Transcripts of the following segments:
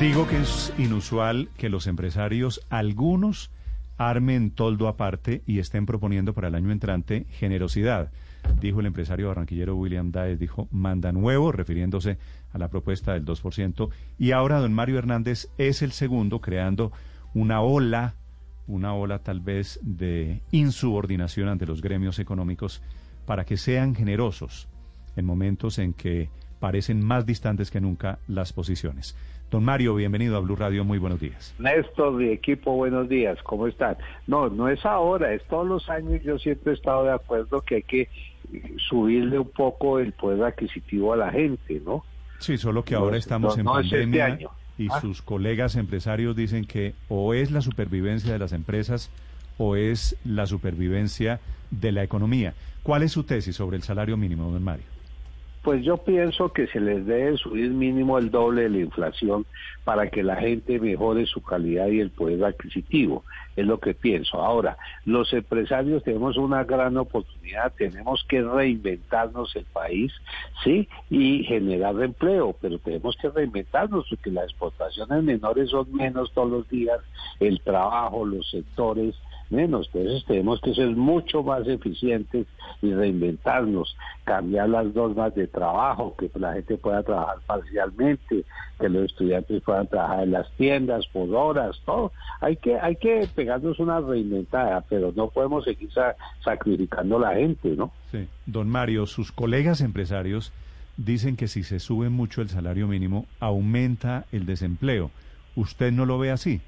Digo que es inusual que los empresarios, algunos, armen toldo aparte y estén proponiendo para el año entrante generosidad. Dijo el empresario barranquillero William Daes, dijo, manda nuevo, refiriéndose a la propuesta del 2%. Y ahora don Mario Hernández es el segundo, creando una ola, una ola tal vez de insubordinación ante los gremios económicos para que sean generosos en momentos en que parecen más distantes que nunca las posiciones. Don Mario, bienvenido a Blue Radio, muy buenos días. Néstor, mi equipo, buenos días, ¿cómo están? No, no es ahora, es todos los años, yo siempre he estado de acuerdo que hay que subirle un poco el poder adquisitivo a la gente, ¿no? Sí, solo que ahora estamos en este pandemia y ah. sus colegas empresarios dicen que o es la supervivencia de las empresas o es la supervivencia de la economía. ¿Cuál es su tesis sobre el salario mínimo, don Mario? Pues yo pienso que se les debe subir mínimo el doble de la inflación para que la gente mejore su calidad y el poder adquisitivo. Es lo que pienso. Ahora, los empresarios tenemos una gran oportunidad, tenemos que reinventarnos el país, ¿sí? Y generar empleo, pero tenemos que reinventarnos porque las exportaciones menores son menos todos los días, el trabajo, los sectores, menos. Entonces tenemos que ser mucho más eficientes y reinventarnos, cambiar las normas de trabajo, que la gente pueda trabajar parcialmente, que los estudiantes puedan trabajar en las tiendas por horas, todo. Hay que, hay que pegarnos una reinventada, pero no podemos seguir sacrificando a la gente, ¿no? Sí. Don Mario, sus colegas empresarios dicen que si se sube mucho el salario mínimo, aumenta el desempleo. ¿Usted no lo ve así?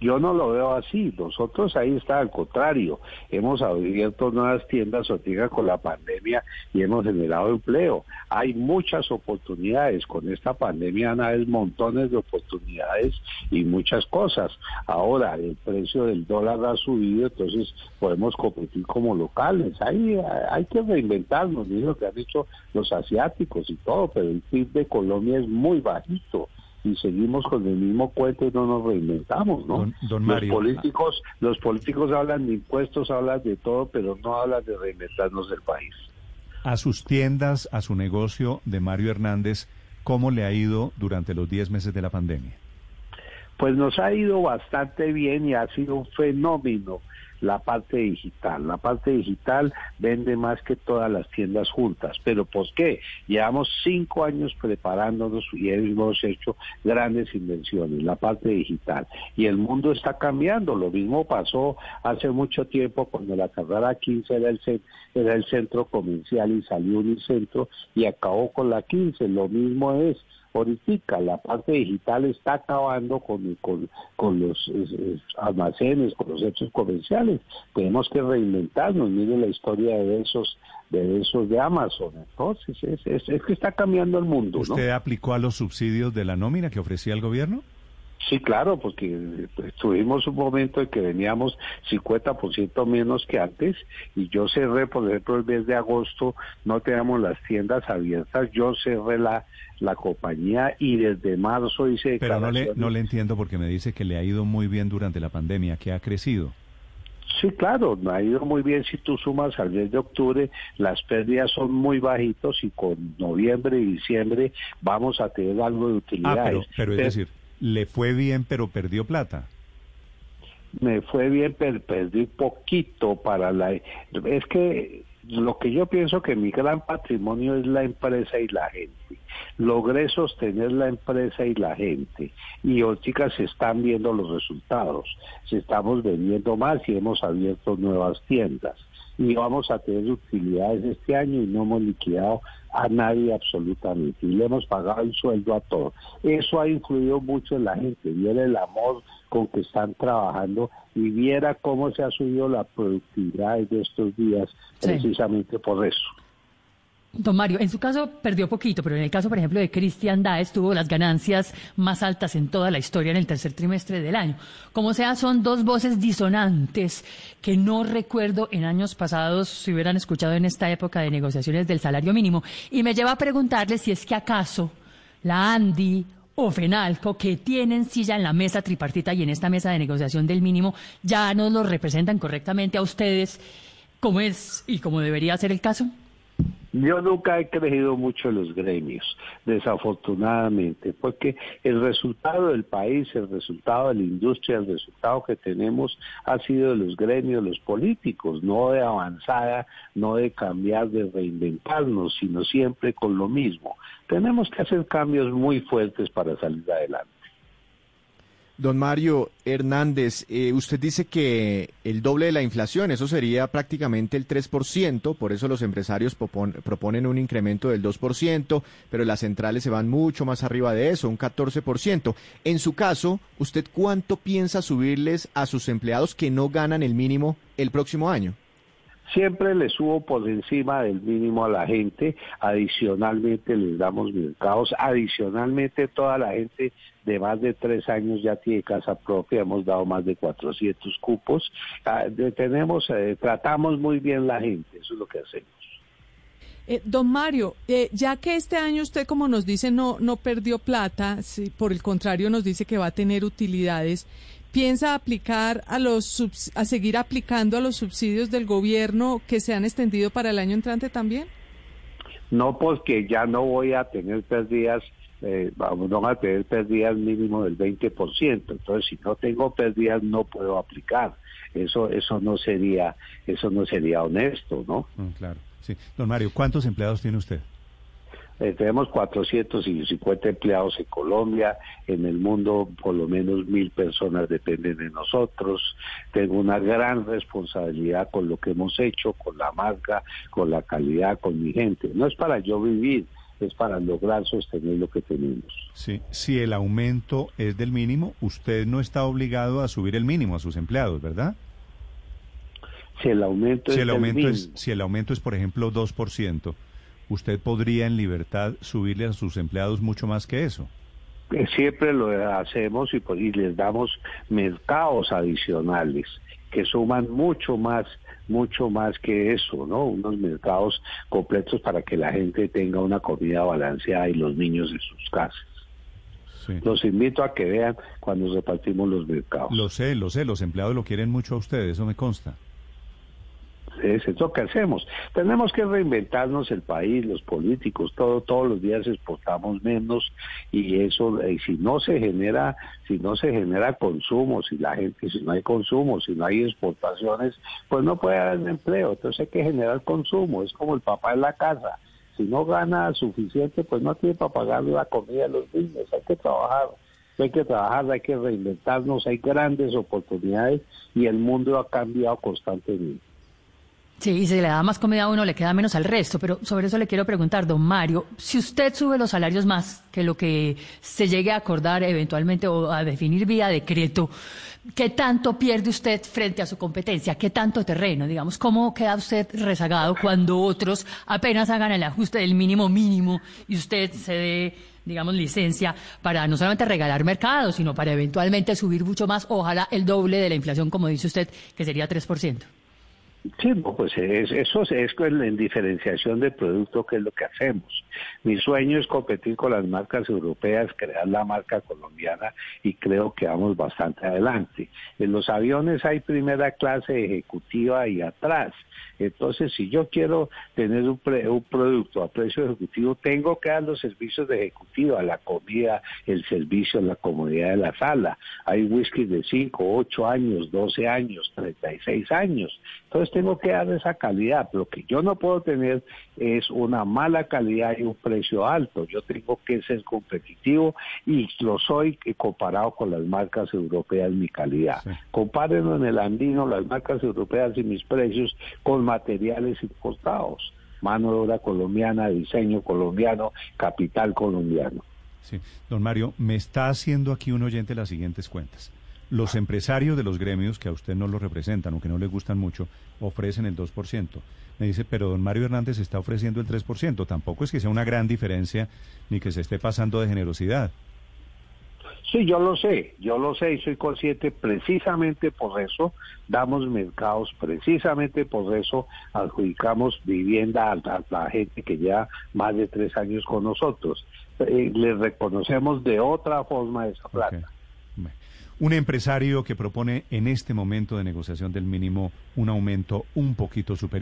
Yo no lo veo así. Nosotros ahí está al contrario. Hemos abierto nuevas tiendas Ortiga con la pandemia y hemos generado empleo. Hay muchas oportunidades. Con esta pandemia hay montones de oportunidades y muchas cosas. Ahora el precio del dólar ha subido, entonces podemos competir como locales. Ahí hay que reinventarnos, lo que han dicho los asiáticos y todo, pero el PIB de Colombia es muy bajito y seguimos con el mismo cuento y no nos reinventamos, ¿no? Don, Mario, los políticos, los políticos hablan de impuestos, hablan de todo, pero no hablan de reinventarnos del país. A sus tiendas, a su negocio de Mario Hernández, ¿cómo le ha ido durante los 10 meses de la pandemia? Pues nos ha ido bastante bien y ha sido un fenómeno la parte digital. La parte digital vende más que todas las tiendas juntas. ¿Pero por qué? Llevamos cinco años preparándonos y hemos hecho grandes invenciones, la parte digital. Y el mundo está cambiando. Lo mismo pasó hace mucho tiempo cuando la carrera 15 era el, centro comercial y salió un centro y acabó con la 15. Lo mismo es Ahorita la parte digital está acabando con, con, los almacenes, con los hechos comerciales. Tenemos que reinventarnos. Mire la historia de esos de esos de Amazon. Entonces, es, es, que está cambiando el mundo. ¿Usted aplicó a los subsidios de la nómina que ofrecía el gobierno? Sí, claro, porque pues, tuvimos un momento en que veníamos 50% menos que antes y yo cerré, por ejemplo, el mes de agosto no teníamos las tiendas abiertas, yo cerré la, la compañía y desde marzo hice... Pero no le, no le entiendo porque me dice que le ha ido muy bien durante la pandemia, que ha crecido. Sí, claro, ha ido muy bien si tú sumas al mes de octubre, las pérdidas son muy bajitos y con noviembre y diciembre vamos a tener algo de utilidad. Ah, pero, pero es decir, le fue bien, pero perdió plata. Me fue bien, pero perdí poquito para la... Es que lo que yo pienso que mi gran patrimonio es la empresa y la gente. Logré sostener la empresa y la gente. Y hoy, chicas, se están viendo los resultados. Se estamos vendiendo más y hemos abierto nuevas tiendas y vamos a tener utilidades este año y no hemos liquidado a nadie absolutamente y le hemos pagado el sueldo a todos. Eso ha influido mucho en la gente, viera el amor con que están trabajando y viera cómo se ha subido la productividad de estos días precisamente por eso. Don Mario, en su caso perdió poquito, pero en el caso, por ejemplo, de Cristian Daes tuvo las ganancias más altas en toda la historia en el tercer trimestre del año. Como sea, son dos voces disonantes que no recuerdo en años pasados si hubieran escuchado en esta época de negociaciones del salario mínimo. Y me lleva a preguntarle si es que acaso la Andy o Fenalco, que tienen silla en la mesa tripartita y en esta mesa de negociación del mínimo, ya no lo representan correctamente a ustedes, como es y como debería ser el caso. Yo nunca he creído mucho en los gremios, desafortunadamente, porque el resultado del país, el resultado de la industria, el resultado que tenemos ha sido de los gremios, los políticos, no de avanzada, no de cambiar, de reinventarnos, sino siempre con lo mismo. Tenemos que hacer cambios muy fuertes para salir adelante. Don Mario Hernández, eh, usted dice que el doble de la inflación, eso sería prácticamente el 3%, por eso los empresarios proponen un incremento del 2%, pero las centrales se van mucho más arriba de eso, un 14%. En su caso, ¿usted cuánto piensa subirles a sus empleados que no ganan el mínimo el próximo año? Siempre le subo por encima del mínimo a la gente, adicionalmente les damos mercados, adicionalmente toda la gente de más de tres años ya tiene casa propia, hemos dado más de 400 cupos, ah, tenemos, eh, tratamos muy bien la gente, eso es lo que hacemos. Eh, don Mario, eh, ya que este año usted, como nos dice, no, no perdió plata, si, por el contrario nos dice que va a tener utilidades, piensa aplicar a los a seguir aplicando a los subsidios del gobierno que se han extendido para el año entrante también? No, porque ya no voy a tener pérdidas, eh, vamos a tener pérdidas mínimo del 20%. Entonces, si no tengo pérdidas, no puedo aplicar. Eso, eso no sería, eso no sería honesto, ¿no? Mm, claro, sí. Don Mario, ¿cuántos empleados tiene usted? Eh, tenemos 450 empleados en Colombia, en el mundo por lo menos mil personas dependen de nosotros. Tengo una gran responsabilidad con lo que hemos hecho, con la marca, con la calidad, con mi gente. No es para yo vivir, es para lograr sostener lo que tenemos. Sí, si el aumento es del mínimo, usted no está obligado a subir el mínimo a sus empleados, ¿verdad? Si el aumento, si el es, aumento es Si el aumento es, por ejemplo, 2%, usted podría en libertad subirle a sus empleados mucho más que eso. Eh, siempre lo hacemos y, pues, y les damos mercados adicionales que suman mucho más, mucho más que eso, ¿no? Unos mercados completos para que la gente tenga una comida balanceada y los niños en sus casas. Los invito a que vean cuando repartimos los mercados. Lo sé, lo sé, los empleados lo quieren mucho a ustedes, eso me consta es eso que hacemos. Tenemos que reinventarnos el país, los políticos, todo, todos los días exportamos menos y eso, y si no se genera, si no se genera consumo, si la gente, si no hay consumo, si no hay exportaciones, pues no puede haber empleo. Entonces hay que generar consumo, es como el papá en la casa. Si no gana suficiente, pues no tiene para pagar la comida a los niños, hay que trabajar hay que trabajar, hay que reinventarnos, hay grandes oportunidades y el mundo ha cambiado constantemente. Sí, y si le da más comida a uno, le queda menos al resto. Pero sobre eso le quiero preguntar, don Mario, si usted sube los salarios más que lo que se llegue a acordar eventualmente o a definir vía decreto, ¿qué tanto pierde usted frente a su competencia? ¿Qué tanto terreno? Digamos, ¿cómo queda usted rezagado cuando otros apenas hagan el ajuste del mínimo mínimo y usted se dé digamos, licencia para no solamente regalar mercado, sino para eventualmente subir mucho más, ojalá el doble de la inflación, como dice usted, que sería 3%. Sí, pues es, eso es en diferenciación de producto que es lo que hacemos. Mi sueño es competir con las marcas europeas, crear la marca colombiana y creo que vamos bastante adelante. En los aviones hay primera clase ejecutiva y atrás. Entonces, si yo quiero tener un, un producto a precio ejecutivo, tengo que dar los servicios de ejecutivo, a la comida, el servicio, la comodidad de la sala. Hay whisky de 5, 8 años, 12 años, 36 años. Entonces, tengo que dar esa calidad. Lo que yo no puedo tener es una mala calidad y un precio alto. Yo tengo que ser competitivo y lo soy comparado con las marcas europeas mi calidad. Compárenlo en el andino las marcas europeas y mis precios con materiales importados. Mano de obra colombiana, diseño colombiano, capital colombiano. Sí. Don Mario, me está haciendo aquí un oyente las siguientes cuentas. Los empresarios de los gremios, que a usted no lo representan o que no le gustan mucho, ofrecen el 2%. Me dice, pero don Mario Hernández está ofreciendo el 3%. Tampoco es que sea una gran diferencia ni que se esté pasando de generosidad. Sí, yo lo sé, yo lo sé y soy consciente, precisamente por eso damos mercados, precisamente por eso adjudicamos vivienda a, la gente que lleva más de tres años con nosotros. Eh, les reconocemos de otra forma esa plata. Un empresario que propone en este momento de negociación del mínimo un aumento un poquito superior.